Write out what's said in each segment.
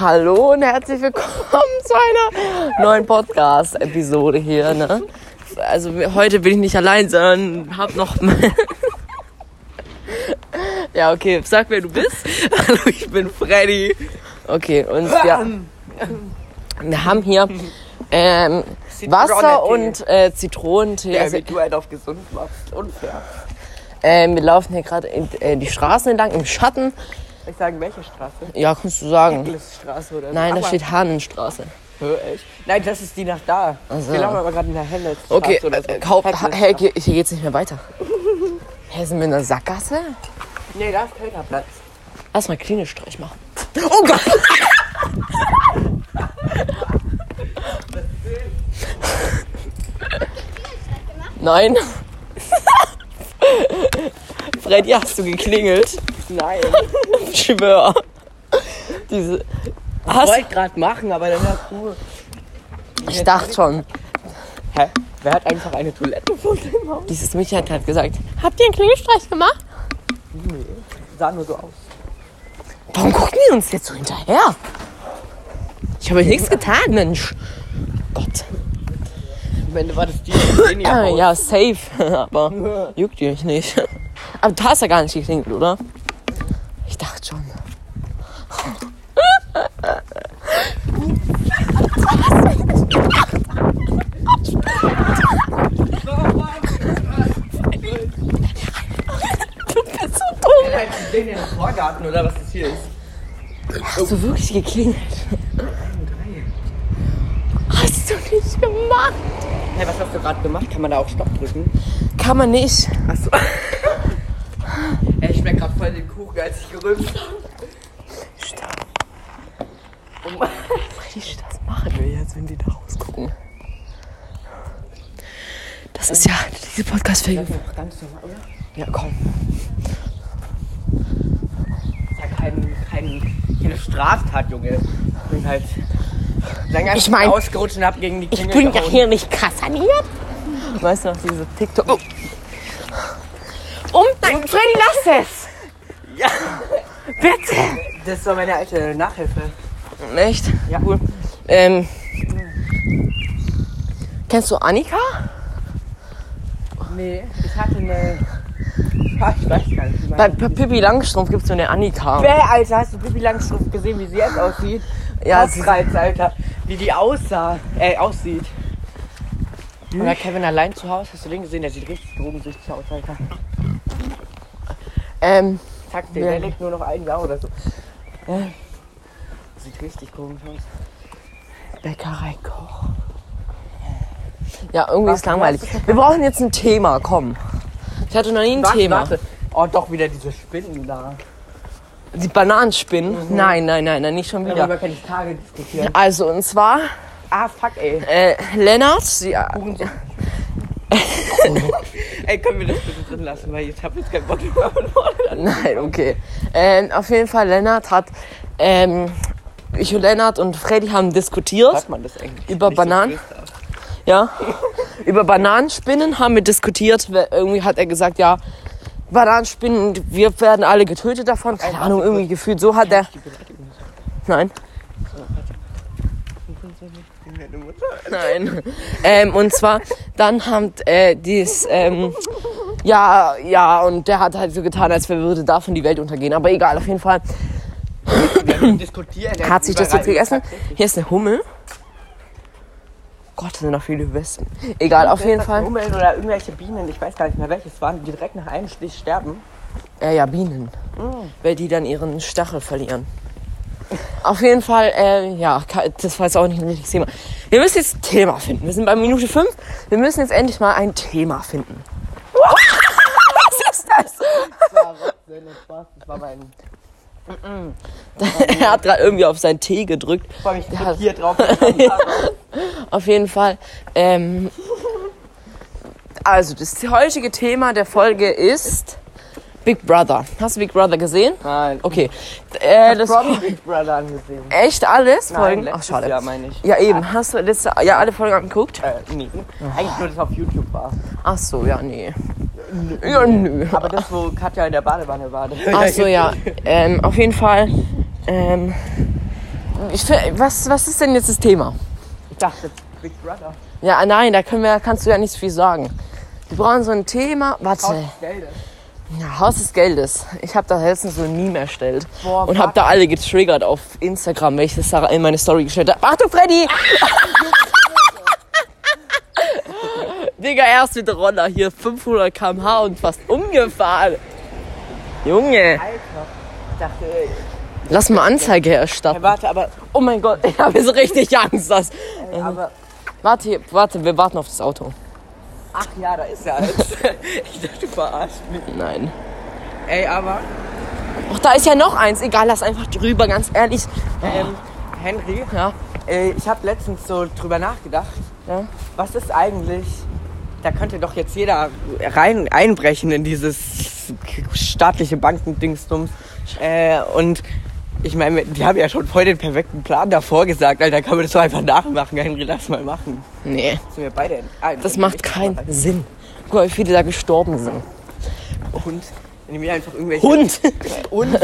Hallo und herzlich willkommen zu einer neuen Podcast-Episode hier. Ne? Also heute bin ich nicht allein, sondern hab noch. ja, okay, sag wer du bist. Hallo, ich bin Freddy. Okay, und ja, wir haben hier ähm, Wasser und äh, Zitronentee. Ja, Also, wie du halt auf gesund machst. Unfair. ähm, wir laufen hier gerade in, äh, die Straßen entlang im Schatten. Ich sage, welche Straße? Ja, kannst du sagen. Straße oder so. Nein, da Aber- steht Hahnenstraße. Hä, echt? Nein, das ist die nach da. so. Wir laufen aber gerade in der Henne. Okay, oder so. äh, kauf, ha, hey, ge- hier geht's nicht mehr weiter. Hä, sind wir in der Sackgasse? Nee, da ist Kölner Platz. Lass mal klinisch Streich machen. Oh Gott! Nein. Freddy, hast du geklingelt? Nein. Ich schwör. Diese. Ich wollte gerade machen, aber dann war cool. ich dachte schon, Hä? Wer hat einfach eine Toilette vor dem Haus? dieses Mädchen hat gerade gesagt, habt ihr einen Klingelstreich gemacht? Nee. Sah nur so aus. Warum gucken die uns jetzt so hinterher? Ich habe nichts getan, Mensch. Gott. Am Ende war das die, die Ah, ja. ja, safe. Aber juckt ihr euch nicht. Aber du hast ja gar nicht geklingelt, oder? Ich dachte schon. Du bist so dumm. Den Vorgarten oder was das hier ist. Hast du wirklich geklingelt? Hast du nicht gemacht? Hey, was hast du gerade gemacht? Kann man da auch Stopp drücken? Kann man nicht. Achso. Ey, ich schmeck gerade voll den Kuchen, als ich gerümpft habe. Soll ich das machen will jetzt, wenn die da rausgucken? Das ist ja diese Podcast-Folge. Ganz normal, oder? Ja, komm. ja kein, keine Straftat, Junge. Ich bin halt länger Ich mein, ausgerutscht und hab gegen die Ich Klingel bin ja hier nicht kassaniert. Weißt du noch, diese TikTok. Oh. Um, nein, Freddy, lass es! Ja, Bitte! das war meine alte Nachhilfe. Echt? Ja. Cool. Ähm, kennst du Annika? Nee, ich hatte eine... Ich weiß gar nicht. Bei P- Pippi Langstrumpf gibt es so eine Annika. Bäh, Alter, hast du Pippi Langstrumpf gesehen, wie sie jetzt aussieht? Ja, Ja, sie- Reiz, Alter. Wie die aussah, äh, aussieht. Oder Kevin allein zu Hause, hast du den gesehen? Der sieht richtig drogensüchtig aus, Alter. Ähm, Zack, der, Ja. der lebt nur noch ein Jahr oder so. Ja. Sieht richtig komisch aus. Bäckerei Koch. Ja, irgendwie Was, ist langweilig. Wir brauchen jetzt ein Thema, komm. Ich hatte noch nie ein Warte, Thema. warte. Oh, doch wieder diese Spinnen da. Die Bananenspinnen? Nein, nein, nein, nein, nicht schon wieder. Darüber kann ich Tage diskutieren. Also, und zwar Ah, fuck, ey. äh, Lennart, sie, Ey, können wir das bitte drin lassen, weil ich hab jetzt keinen Bock mehr. Nein, okay. Ähm, auf jeden Fall, Lennart hat. Ähm, ich und Lennart und Freddy haben diskutiert. Hört man das eigentlich? Über so Bananen? flüstern. Ja. Über Bananenspinnen haben wir diskutiert. Irgendwie hat er gesagt, ja, Bananenspinnen, wir werden alle getötet davon. Keine Ahnung, irgendwie gefühlt. So hat er. Nein. Nein. Ähm, und zwar, dann haben äh, dies, ähm, ja, ja, und der hat halt so getan, als würde davon die Welt untergehen. Aber egal, auf jeden Fall Wir diskutieren jetzt hat sich das jetzt gegessen. Hier ist eine Hummel. Gott, da sind noch viele Wespen. Egal, auf jeden Fall. Hummeln oder irgendwelche Bienen, ich weiß gar nicht mehr welches waren, die direkt nach einem Stich sterben. Äh, ja, Bienen. Weil die dann ihren Stachel verlieren. Auf jeden Fall, äh, ja, das war jetzt auch nicht ein richtiges Thema. Wir müssen jetzt ein Thema finden. Wir sind bei Minute 5. Wir müssen jetzt endlich mal ein Thema finden. Was ist das? Das war das war mein... er hat gerade irgendwie auf seinen Tee gedrückt. Ich freue mich hat- hier drauf. Auf jeden Fall. Ähm, also, das heutige Thema der Folge ist Big Brother. Hast du Big Brother gesehen? Nein. Okay. Äh, das Promi Big Brother angesehen. echt alles? Nein, Folgen? Ach, schade. Jahr meine ich. Ja, eben. Hast du letzte, ja, alle Folgen angeguckt? Äh, nee. Eigentlich nur das auf YouTube war. Ach so, ja, nee. Ja, nö. Aber das, wo Katja in der Badewanne war. Ach so, ja. Ähm, auf jeden Fall. Ähm, ich, was, was ist denn jetzt das Thema? Ich dachte, Big Brother. Ja, nein, da können wir, kannst du ja nicht so viel sagen. Wir brauchen so ein Thema. Warte. Haus des Geldes. Ja, Haus des Geldes. Ich habe da letztens so ein Meme erstellt Boah, und habe da alle getriggert auf Instagram, welches Sarah in meine Story gestellt hat. Achtung, Freddy! Digga, erst mit Roller hier 500 km/h und fast umgefahren. Junge, Alter. Ich dachte, ey. lass mal Anzeige erstatten. warte, aber, Oh mein Gott, ich habe jetzt richtig Angst. Dass, ey, aber. warte, warte, wir warten auf das Auto. Ach ja, da ist er jetzt. ich dachte, du verarschst mich. Nein. Ey, aber. Ach, da ist ja noch eins. Egal, lass einfach drüber, ganz ehrlich. Ähm, Henry, Ja, äh, ich habe letztens so drüber nachgedacht. ja. Was ist eigentlich. Da könnte doch jetzt jeder rein einbrechen in dieses staatliche Bankendingsdums. Äh, und ich meine, die haben ja schon voll den perfekten Plan davor gesagt. Alter, kann man das so einfach nachmachen. Henry, lass mal machen. Nee, Sind wir beide. Ah, das macht keinen Sinn. Guck mal, wie viele da gestorben sind. Hund. Wenn wir einfach irgendwelche. Hund! Und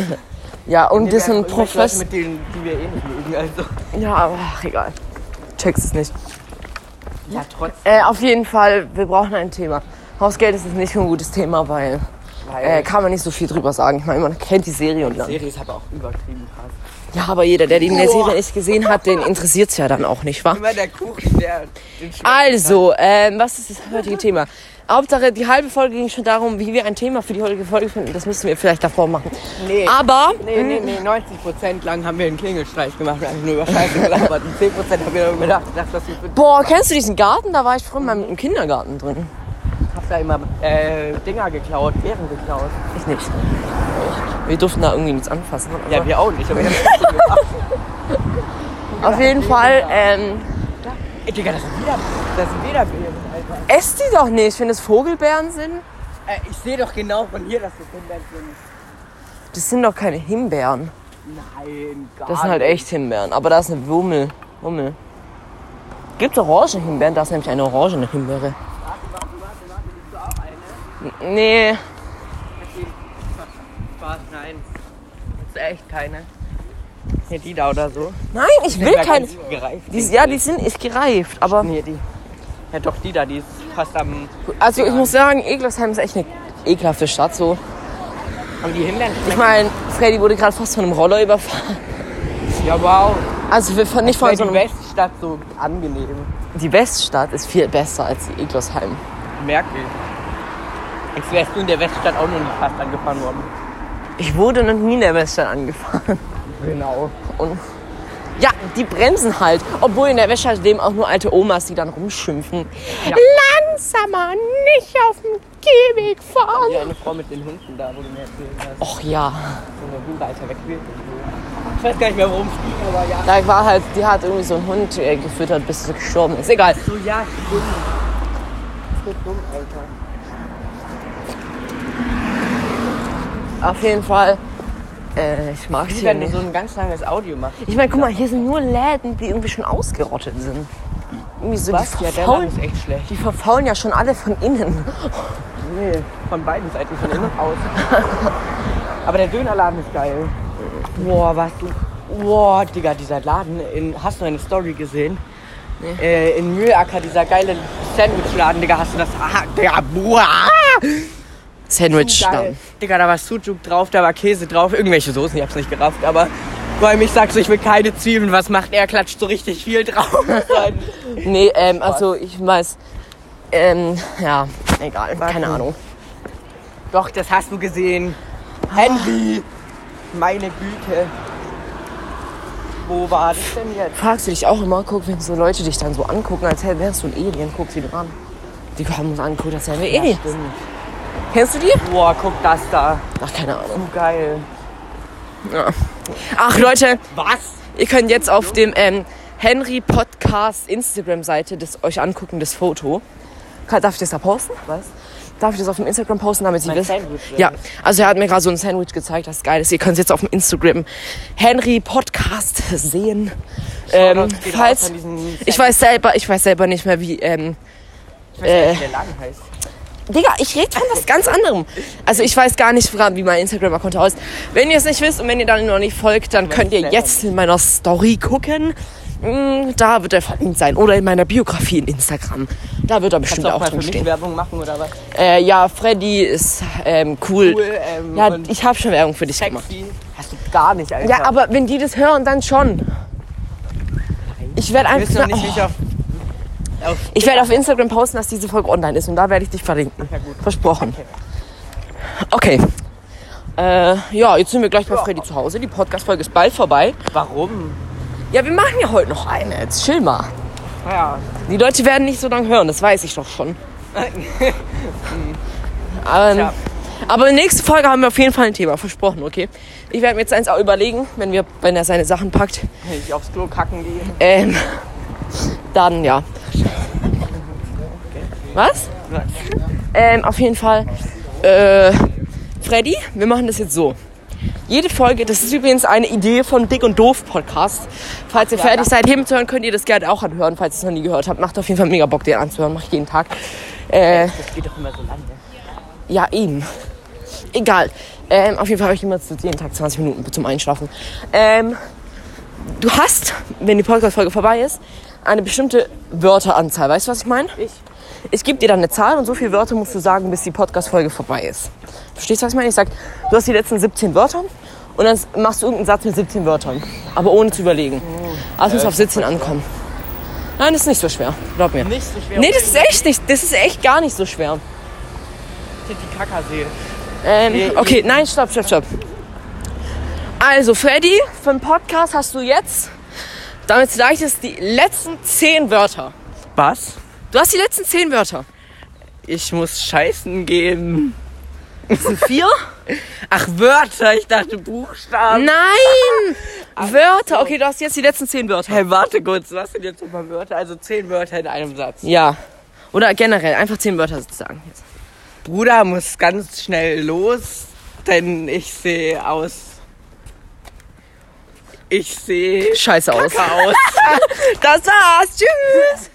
Ja, und das sind einfach irgendwelche Leute, Profess... mit denen, die wir eh nicht mögen. Also. Ja, aber ach, egal. Checkst es nicht. Ja, trotzdem. Äh, auf jeden Fall, wir brauchen ein Thema. Hausgeld ist jetzt nicht so ein gutes Thema, weil äh, kann man nicht so viel drüber sagen. Ich meine, man kennt die Serie und dann. Serie ist aber auch übertrieben krass. Ja, aber jeder, der die in der Boah. Serie nicht gesehen hat, den interessiert es ja dann auch nicht, wa? Immer der Kuchen, der den schmeckt Also, ähm, was ist das heutige Thema? Hauptsache, die halbe Folge ging schon darum, wie wir ein Thema für die heutige Folge finden. Das müssen wir vielleicht davor machen. Nee. Aber, Nee, nee, nee, 90 Prozent lang haben wir einen Klingelstreich gemacht und einfach nur über Scheiße gelabert. Und 10 Prozent haben wir darüber gedacht, das, was wir boah, kennst du diesen Garten? Da war ich früher mal im Kindergarten drin. hab da immer äh, Dinger geklaut, Beeren geklaut. Ich nicht. Wir durften da irgendwie nichts anfassen. Ja, wir auch nicht, aber ich. Auf jeden Fall, ähm, Digga, das sind wieder, das sind wieder Esst die doch nicht, wenn es Vogelbeeren sind. Äh, ich sehe doch genau von hier, dass das Himbeeren sind. Das sind doch keine Himbeeren. Nein, gar Das sind halt echt Himbeeren. Aber da ist eine Wummel. Wummel. Gibt orange Himbeeren, da ist nämlich eine orangene Himbeere. N- Nee, Spaß, nein. Das ist echt keine. Hier die da oder so. nein, ich will keine. Gereift. Die, ja, die sind nicht gereift, aber Nee, die. Ja, doch, die da, die ist fast am. also ich muss sagen, Eglersheim ist echt eine ekelhafte Stadt so. Aber die Himbeeren Ich meine, Freddy wurde gerade fast von einem Roller überfahren. Ja, wow. Also wir von nicht von so die einem, Weststadt so angenehm. die Weststadt ist viel besser als die Eglersheim. Merkel. Als wärst du in der Weststadt auch noch nie fast angefahren worden. Ich wurde noch nie in der Weststadt angefahren. Genau. Und ja, die bremsen halt. Obwohl in der Weststadt leben auch nur alte Omas, die dann rumschimpfen. Ja. Langsamer, nicht auf dem Gehweg fahren. Ja, eine Frau mit den Hunden da, wo du mir erzählt hast. Och ja, So eine Hunde, Alter, weg will. Ich weiß gar nicht mehr, worum es ging, aber ja. da war halt, die hat irgendwie so einen Hund äh, gefüttert, bis sie gestorben ist. Egal. So, ja, stimmt. So dumm, Alter. Auf jeden Fall, äh, ich mag Wie hier wenn du nicht. so ein ganz langes Audio machst. Ich meine, guck mal, hier sind nur Läden, die irgendwie schon ausgerottet sind. Irgendwie so, Was? die Ja, der Laden verfaulen, ist echt schlecht. die verfaulen ja schon alle von innen. Nee, von beiden Seiten, von innen und außen. Aber der Dönerladen ist geil. Boah, was du. Boah, Digga, dieser Laden. In, hast du eine Story gesehen? Äh, in Mühlacker, dieser geile Sandwichladen, Digga, hast du das? Ah, Digga, boah! Sandwich Geil. dann. Digga, da war Sujuk drauf, da war Käse drauf, irgendwelche Soßen, ich hab's nicht gerafft, aber vor allem ich sag so, ich will keine Zwiebeln, was macht er? Klatscht so richtig viel drauf. Nee, ähm, also ich weiß, ähm, ja, egal, keine Ahnung. Doch, das hast du gesehen. Henry! Meine Güte. Wo war das denn jetzt? Fragst du dich auch immer, guck, wenn so Leute dich dann so angucken, als wärst du ein Alien, guck sie dir an. Die haben uns angeguckt, als wären wir Aliens. Stimmt. Kennst du die? Boah, guck das da. Ach, keine Ahnung. So geil. Ach, Leute, Was? ihr könnt jetzt auf dem ähm, Henry Podcast Instagram-Seite das euch angucken, das Foto. Darf ich das da posten? Was? Darf ich das auf dem Instagram posten, damit sie wissen? Sandwich, Ja, also er hat mir gerade so ein Sandwich gezeigt, das geil ist. Ihr könnt es jetzt auf dem Instagram Henry Podcast sehen. Ähm, falls ich weiß selber, ich weiß selber nicht mehr wie. Ähm, Ich weiß nicht, wie der Laden heißt. Digga, ich rede von was ganz anderem. Also ich weiß gar nicht, wie mein Instagram-Account aussieht. Wenn ihr es nicht wisst und wenn ihr dann noch nicht folgt, dann könnt ihr jetzt in meiner Story gucken. Mm, Da wird er verlinkt sein. Oder in meiner Biografie in Instagram. Da wird er Kannst bestimmt du auch auch drin stehen. Werbung machen oder was? Äh, ja, Freddy ist ähm, cool. Cool, ähm, Ja, ich habe schon Werbung für dich gemacht. sexy. Hast du gar nicht, Alter. Ja, aber wenn die das hören, dann schon. Ich werde Ich weiß noch einfach. nicht, wie ich Oh, auf... ich werde auf Instagram posten, dass diese Folge online ist und da werde ich dich verlinken. Ja. Versprochen. Okay. Äh, ja, jetzt sind wir gleich bei Ja. Freddy zu Hause. Die Podcast-Folge ist bald vorbei. Warum? Ja, wir machen ja heute noch eine. Jetzt chill mal. Ja. Die Leute werden nicht so lange hören, das weiß ich doch schon. Aber, Tja. aber nächste Folge haben wir auf jeden Fall ein Thema, versprochen, okay? Ich werde mir jetzt eins auch überlegen, wenn, wir, wenn er seine Sachen packt. Wenn ich aufs Klo kacken gehe. Ähm, dann ja. Was? Ähm, auf jeden Fall. Äh, Freddy, wir machen das jetzt so. Jede Folge, das ist übrigens eine Idee von Dick und Doof Podcast. Falls ihr fertig seid, hiermit zu hören, könnt ihr das gerne auch anhören, falls ihr es noch nie gehört habt. Macht auf jeden Fall mega Bock, den anzuhören. Mach ich jeden Tag. Äh, Das geht doch immer so lang, ne? ja, eben. Egal. Ähm, auf jeden Fall habe ich immer jeden Tag 20 Minuten zum Einschlafen. Ähm, du hast, wenn die Podcast-Folge vorbei ist, eine bestimmte Wörteranzahl. Weißt du, was ich meine? Ich. Ich gebe dir dann eine Zahl und so viele Wörter musst du sagen, bis die Podcast-Folge vorbei ist. Verstehst du, was ich meine? Ich sag, du hast die letzten 17 Wörter und dann machst du irgendeinen Satz mit 17 Wörtern. Aber ohne zu überlegen. Also muss auf 17 ankommen. Nein, das ist nicht so schwer. Glaub mir. Nicht so schwer. Nee, das ist echt nicht, das ist echt gar nicht so schwer. die Kackersee. Ähm, Nee, okay, nein, stopp, stopp, stopp. Also, Freddy, für den Podcast hast du jetzt, damit sage ich es, die letzten 10 Wörter. Was? Du hast die letzten 10 Wörter. Ich muss scheißen gehen. Das sind vier? Ach, Wörter. Ich dachte Buchstaben. Nein! Wörter. Okay, du hast jetzt die letzten 10 Wörter. Hey, warte kurz. Was sind jetzt nochmal Wörter? Also zehn Wörter in einem Satz. Ja. Oder generell, einfach 10 Wörter sagen. Jetzt. Bruder muss ganz schnell los, denn ich sehe aus ich sehe scheiße aus. aus. das war's. Tschüss.